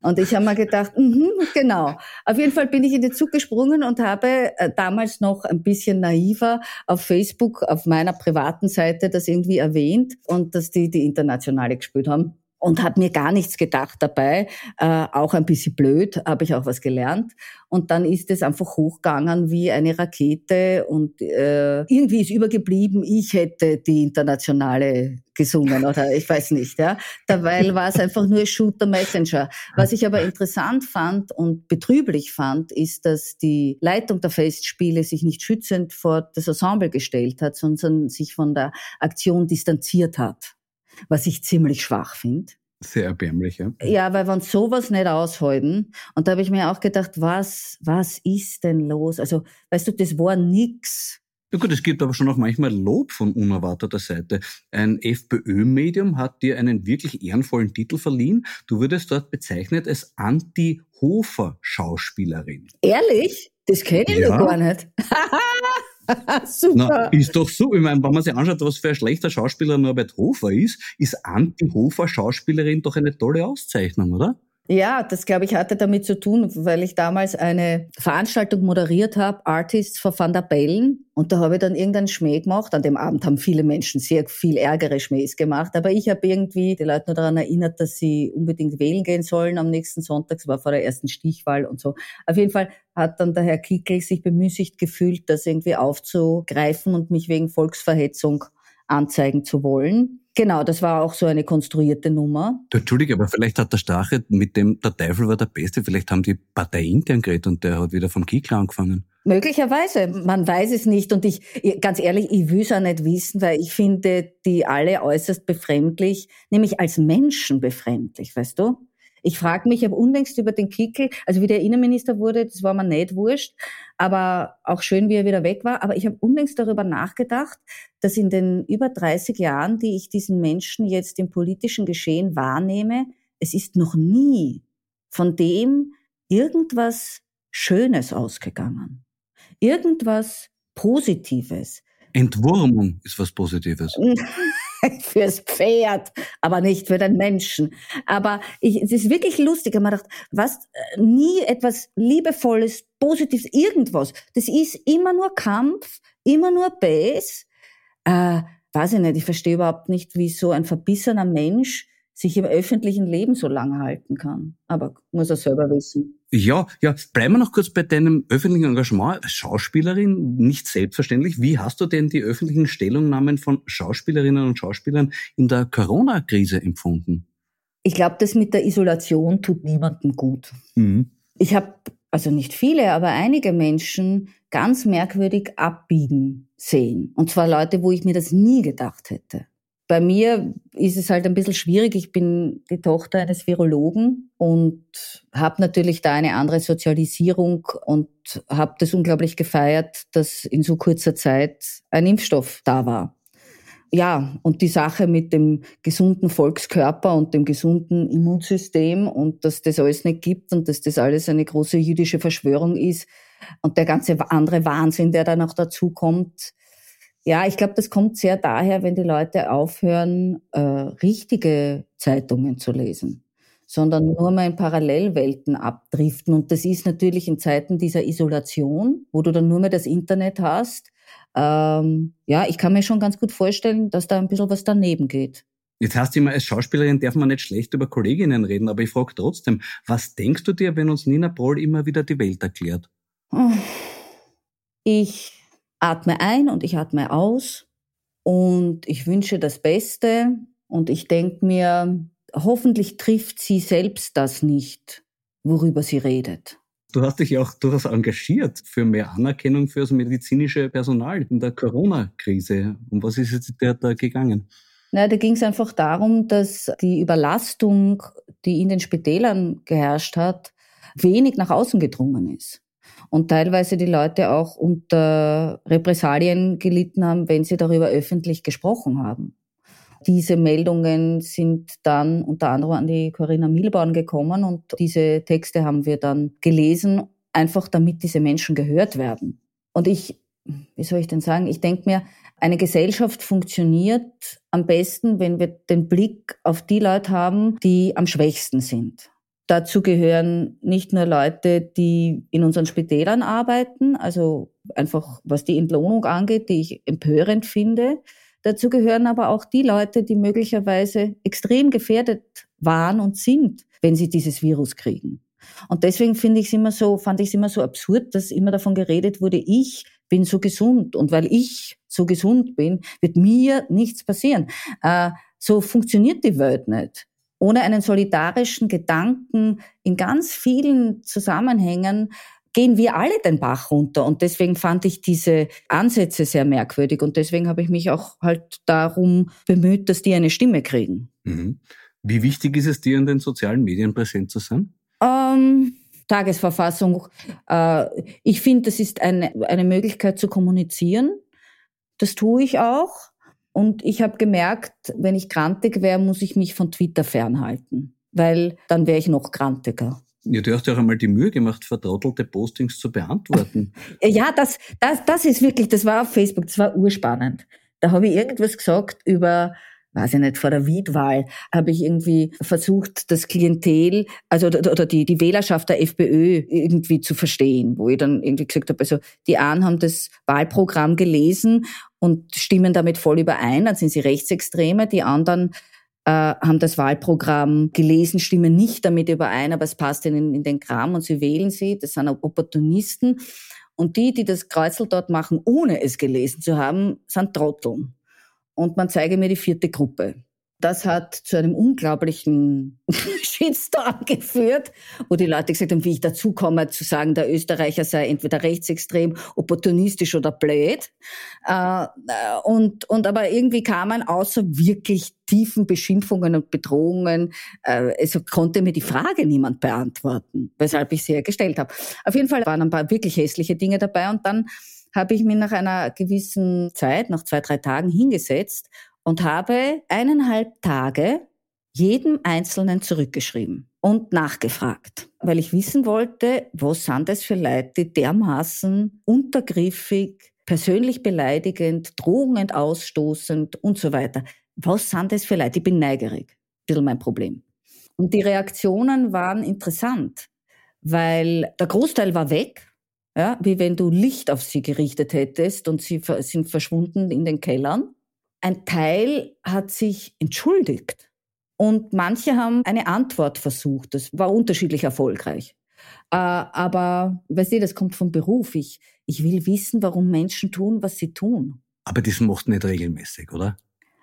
Und ich habe mir gedacht, mhm, genau. Auf jeden Fall bin ich in den Zug gesprungen und habe äh, damals noch ein bisschen naiver auf Facebook, auf meiner privaten Seite das irgendwie erwähnt und dass die die Internationale gespielt haben und habe mir gar nichts gedacht dabei. Äh, auch ein bisschen blöd, habe ich auch was gelernt. Und dann ist es einfach hochgegangen wie eine Rakete und äh, irgendwie ist übergeblieben, ich hätte die internationale gesungen oder ich weiß nicht. Ja. Dabei war es einfach nur Shooter Messenger. Was ich aber interessant fand und betrüblich fand, ist, dass die Leitung der Festspiele sich nicht schützend vor das Ensemble gestellt hat, sondern sich von der Aktion distanziert hat was ich ziemlich schwach finde. Sehr erbärmlich, ja. Ja, weil wenn sowas nicht aushalten, und da habe ich mir auch gedacht, was, was ist denn los? Also, weißt du, das war nix. Ja gut, es gibt aber schon auch manchmal Lob von unerwarteter Seite. Ein FPÖ-Medium hat dir einen wirklich ehrenvollen Titel verliehen. Du wurdest dort bezeichnet als Anti-Hofer-Schauspielerin. Ehrlich? Das kenne ich ja. gar nicht. Super. Na, ist doch so. Ich meine, wenn man sich anschaut, was für ein schlechter Schauspieler Norbert Hofer ist, ist Anti Hofer Schauspielerin doch eine tolle Auszeichnung, oder? Ja, das glaube ich hatte damit zu tun, weil ich damals eine Veranstaltung moderiert habe, Artists for Van der Bellen. Und da habe ich dann irgendeinen Schmäh gemacht. An dem Abend haben viele Menschen sehr viel ärgere Schmähs gemacht. Aber ich habe irgendwie die Leute nur daran erinnert, dass sie unbedingt wählen gehen sollen am nächsten Sonntag. Es war vor der ersten Stichwahl und so. Auf jeden Fall hat dann der Herr Kickel sich bemüßigt gefühlt, das irgendwie aufzugreifen und mich wegen Volksverhetzung anzeigen zu wollen. Genau, das war auch so eine konstruierte Nummer. Du, Entschuldige, aber vielleicht hat der Strache, mit dem der Teufel war der Beste, vielleicht haben die Partei intern geredet und der hat wieder vom Kickler angefangen. Möglicherweise, man weiß es nicht. Und ich, ganz ehrlich, ich will es auch nicht wissen, weil ich finde die alle äußerst befremdlich, nämlich als Menschen befremdlich, weißt du? Ich frage mich, ich habe unlängst über den Kickel, also wie der Innenminister wurde, das war mir nicht wurscht, aber auch schön, wie er wieder weg war. Aber ich habe unlängst darüber nachgedacht, dass in den über 30 Jahren, die ich diesen Menschen jetzt im politischen Geschehen wahrnehme, es ist noch nie von dem irgendwas Schönes ausgegangen. Irgendwas Positives. Entwurmung ist was Positives. fürs Pferd, aber nicht für den Menschen. Aber ich, es ist wirklich lustig. Ich habe mir was, äh, nie etwas Liebevolles, Positives, irgendwas. Das ist immer nur Kampf, immer nur Bass. Äh, weiß ich nicht, ich verstehe überhaupt nicht, wie so ein verbissener Mensch sich im öffentlichen Leben so lange halten kann. Aber muss er selber wissen. Ja, ja, bleiben wir noch kurz bei deinem öffentlichen Engagement als Schauspielerin. Nicht selbstverständlich. Wie hast du denn die öffentlichen Stellungnahmen von Schauspielerinnen und Schauspielern in der Corona-Krise empfunden? Ich glaube, das mit der Isolation tut niemandem gut. Mhm. Ich habe, also nicht viele, aber einige Menschen ganz merkwürdig abbiegen sehen. Und zwar Leute, wo ich mir das nie gedacht hätte. Bei mir ist es halt ein bisschen schwierig. Ich bin die Tochter eines Virologen und habe natürlich da eine andere Sozialisierung und habe das unglaublich gefeiert, dass in so kurzer Zeit ein Impfstoff da war. Ja, und die Sache mit dem gesunden Volkskörper und dem gesunden Immunsystem und dass das alles nicht gibt und dass das alles eine große jüdische Verschwörung ist und der ganze andere Wahnsinn, der da noch dazu kommt, ja, ich glaube, das kommt sehr daher, wenn die Leute aufhören, äh, richtige Zeitungen zu lesen, sondern nur mal in Parallelwelten abdriften. Und das ist natürlich in Zeiten dieser Isolation, wo du dann nur mehr das Internet hast. Ähm, ja, ich kann mir schon ganz gut vorstellen, dass da ein bisschen was daneben geht. Jetzt heißt immer, als Schauspielerin darf man nicht schlecht über Kolleginnen reden, aber ich frage trotzdem, was denkst du dir, wenn uns Nina Proll immer wieder die Welt erklärt? Ich atme ein und ich atme aus und ich wünsche das Beste und ich denke mir, hoffentlich trifft sie selbst das nicht, worüber sie redet. Du hast dich ja auch durchaus engagiert für mehr Anerkennung für das medizinische Personal in der Corona-Krise. Um was ist jetzt da gegangen? Na, da ging es einfach darum, dass die Überlastung, die in den Spitälern geherrscht hat, wenig nach außen gedrungen ist und teilweise die Leute auch unter Repressalien gelitten haben, wenn sie darüber öffentlich gesprochen haben. Diese Meldungen sind dann unter anderem an die Corinna Milborn gekommen und diese Texte haben wir dann gelesen, einfach damit diese Menschen gehört werden. Und ich, wie soll ich denn sagen, ich denke mir, eine Gesellschaft funktioniert am besten, wenn wir den Blick auf die Leute haben, die am schwächsten sind. Dazu gehören nicht nur Leute, die in unseren Spitälern arbeiten, also einfach was die Entlohnung angeht, die ich empörend finde. Dazu gehören aber auch die Leute, die möglicherweise extrem gefährdet waren und sind, wenn sie dieses Virus kriegen. Und deswegen finde ich es immer so, fand ich es immer so absurd, dass immer davon geredet wurde, ich bin so gesund und weil ich so gesund bin, wird mir nichts passieren. Äh, so funktioniert die Welt nicht ohne einen solidarischen Gedanken in ganz vielen Zusammenhängen gehen wir alle den Bach runter. Und deswegen fand ich diese Ansätze sehr merkwürdig. Und deswegen habe ich mich auch halt darum bemüht, dass die eine Stimme kriegen. Mhm. Wie wichtig ist es dir, in den sozialen Medien präsent zu sein? Ähm, Tagesverfassung. Äh, ich finde, das ist eine, eine Möglichkeit zu kommunizieren. Das tue ich auch. Und ich habe gemerkt, wenn ich grantig wäre, muss ich mich von Twitter fernhalten, weil dann wäre ich noch grantiger. Ja, du hast ja auch einmal die Mühe gemacht, vertrottelte Postings zu beantworten. ja, das, das, das ist wirklich, das war auf Facebook, das war urspannend. Da habe ich irgendwas gesagt über weiß ich nicht, vor der Wiedwahl habe ich irgendwie versucht, das Klientel, also oder die, die Wählerschaft der FPÖ irgendwie zu verstehen, wo ich dann irgendwie gesagt habe, also die einen haben das Wahlprogramm gelesen und stimmen damit voll überein, dann sind sie Rechtsextreme, die anderen äh, haben das Wahlprogramm gelesen, stimmen nicht damit überein, aber es passt ihnen in den Kram und sie wählen sie, das sind Opportunisten. Und die, die das Kreuzel dort machen, ohne es gelesen zu haben, sind Trotteln und man zeige mir die vierte Gruppe. Das hat zu einem unglaublichen Shitstorm geführt, wo die Leute gesagt haben, wie ich dazu komme, zu sagen, der Österreicher sei entweder rechtsextrem, opportunistisch oder blöd. Äh, und, und aber irgendwie kamen außer wirklich tiefen Beschimpfungen und Bedrohungen, äh, also konnte mir die Frage niemand beantworten, weshalb ich sie ja gestellt habe. Auf jeden Fall waren ein paar wirklich hässliche Dinge dabei und dann habe ich mich nach einer gewissen Zeit, nach zwei, drei Tagen hingesetzt und habe eineinhalb Tage jedem Einzelnen zurückgeschrieben und nachgefragt, weil ich wissen wollte, was sind das für Leute, die dermaßen untergriffig, persönlich beleidigend, drohend ausstoßend und so weiter. Was sind das für Leute? Ich bin neugierig. Ein bisschen mein Problem. Und die Reaktionen waren interessant, weil der Großteil war weg ja, wie wenn du Licht auf sie gerichtet hättest und sie sind verschwunden in den Kellern. Ein Teil hat sich entschuldigt und manche haben eine Antwort versucht. Das war unterschiedlich erfolgreich. Äh, aber, weißt du, das kommt vom Beruf. Ich, ich will wissen, warum Menschen tun, was sie tun. Aber das macht nicht regelmäßig, oder?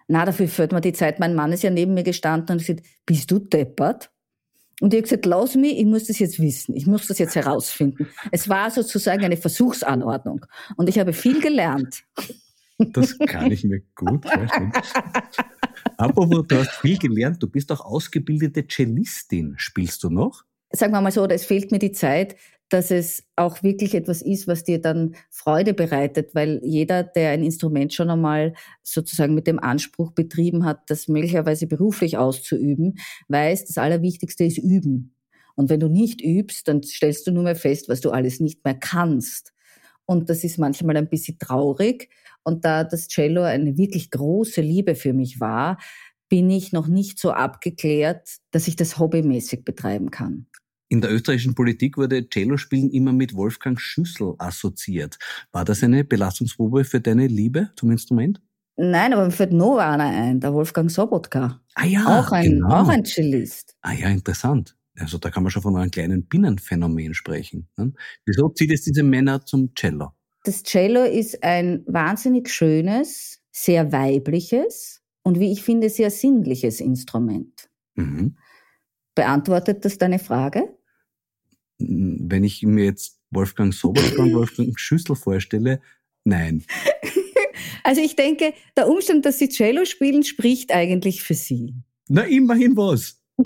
Na, dafür führt man die Zeit. Mein Mann ist ja neben mir gestanden und gesagt, bist du deppert? Und ich habe gesagt, lass mich, ich muss das jetzt wissen, ich muss das jetzt herausfinden. Es war sozusagen eine Versuchsanordnung. Und ich habe viel gelernt. Das kann ich mir gut vorstellen. Apropos, du hast viel gelernt, du bist auch ausgebildete Cellistin. Spielst du noch? Sagen wir mal so, es fehlt mir die Zeit, dass es auch wirklich etwas ist, was dir dann Freude bereitet, weil jeder, der ein Instrument schon einmal sozusagen mit dem Anspruch betrieben hat, das möglicherweise beruflich auszuüben, weiß, das Allerwichtigste ist üben. Und wenn du nicht übst, dann stellst du nur mehr fest, was du alles nicht mehr kannst. Und das ist manchmal ein bisschen traurig. Und da das Cello eine wirklich große Liebe für mich war, bin ich noch nicht so abgeklärt, dass ich das hobbymäßig betreiben kann. In der österreichischen Politik wurde Cello-Spielen immer mit Wolfgang Schüssel assoziiert. War das eine Belastungsprobe für deine Liebe zum Instrument? Nein, aber mir fällt noch einer ein, der Wolfgang Sobotka. Ah ja, auch ein, genau. auch ein Cellist. Ah ja, interessant. Also da kann man schon von einem kleinen Binnenphänomen sprechen. Ne? Wieso zieht es diese Männer zum Cello? Das Cello ist ein wahnsinnig schönes, sehr weibliches und wie ich finde, sehr sinnliches Instrument. Mhm. Beantwortet das deine Frage? Wenn ich mir jetzt Wolfgang Sobotka und Wolfgang Schüssel vorstelle, nein. Also ich denke, der Umstand, dass Sie Cello spielen, spricht eigentlich für Sie. Na, immerhin was.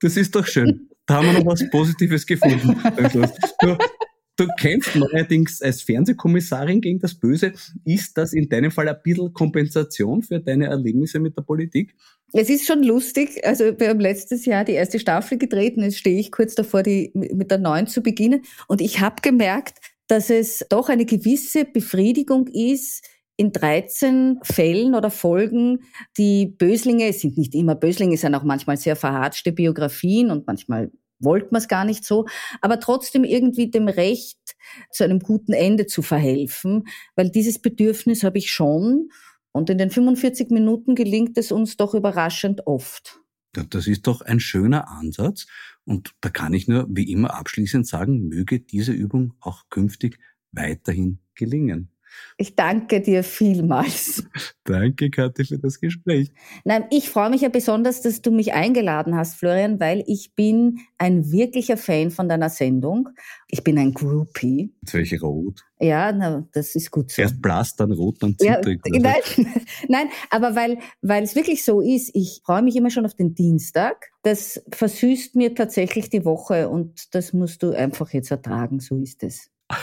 Das ist doch schön. Da haben wir noch was Positives gefunden. Du kämpfst neuerdings als Fernsehkommissarin gegen das Böse. Ist das in deinem Fall ein bisschen Kompensation für deine Erlebnisse mit der Politik? Es ist schon lustig. Also wir haben letztes Jahr die erste Staffel gedreht und jetzt stehe ich kurz davor, die mit der neuen zu beginnen. Und ich habe gemerkt, dass es doch eine gewisse Befriedigung ist, in 13 Fällen oder Folgen die Böslinge, es sind nicht immer Böslinge, es sind auch manchmal sehr verhatschte Biografien und manchmal wollte man es gar nicht so, aber trotzdem irgendwie dem Recht zu einem guten Ende zu verhelfen, weil dieses Bedürfnis habe ich schon und in den 45 Minuten gelingt es uns doch überraschend oft. Das ist doch ein schöner Ansatz und da kann ich nur wie immer abschließend sagen, möge diese Übung auch künftig weiterhin gelingen. Ich danke dir vielmals. Danke, Kathi, für das Gespräch. Nein, ich freue mich ja besonders, dass du mich eingeladen hast, Florian, weil ich bin ein wirklicher Fan von deiner Sendung. Ich bin ein Groupie. Jetzt welche rot. Ja, na, das ist gut so. Erst blass, dann rot, dann zittrig. Ja, nein, nein, aber weil, weil es wirklich so ist, ich freue mich immer schon auf den Dienstag. Das versüßt mir tatsächlich die Woche und das musst du einfach jetzt ertragen, so ist es.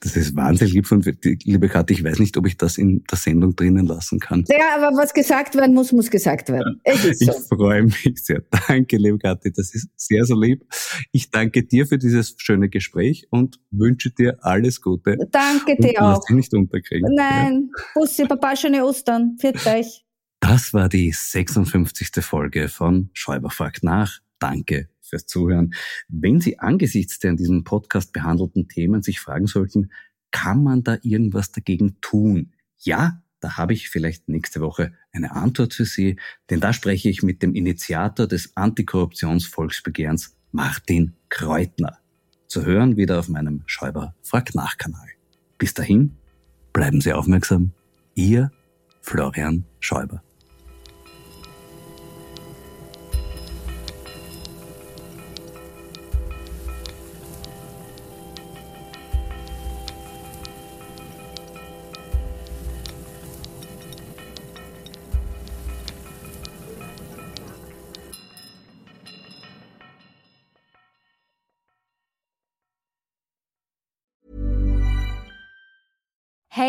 Das ist wahnsinnig lieb von liebe Kathi. Ich weiß nicht, ob ich das in der Sendung drinnen lassen kann. Ja, aber was gesagt werden muss, muss gesagt werden. ich freue mich sehr. Danke, liebe Kathi. Das ist sehr, sehr lieb. Ich danke dir für dieses schöne Gespräch und wünsche dir alles Gute. Danke dir auch. Lass dich nicht unterkriegen. Nein. Ja. Bussi, Papa, schöne Ostern. Viert euch. Das war die 56. Folge von Schäuber fragt nach. Danke fürs Zuhören. Wenn Sie angesichts der in diesem Podcast behandelten Themen sich fragen sollten, kann man da irgendwas dagegen tun? Ja, da habe ich vielleicht nächste Woche eine Antwort für Sie, denn da spreche ich mit dem Initiator des Antikorruptionsvolksbegehrens, Martin Kreutner. Zu hören wieder auf meinem Schäuber fragt nach Kanal. Bis dahin, bleiben Sie aufmerksam. Ihr Florian Schäuber.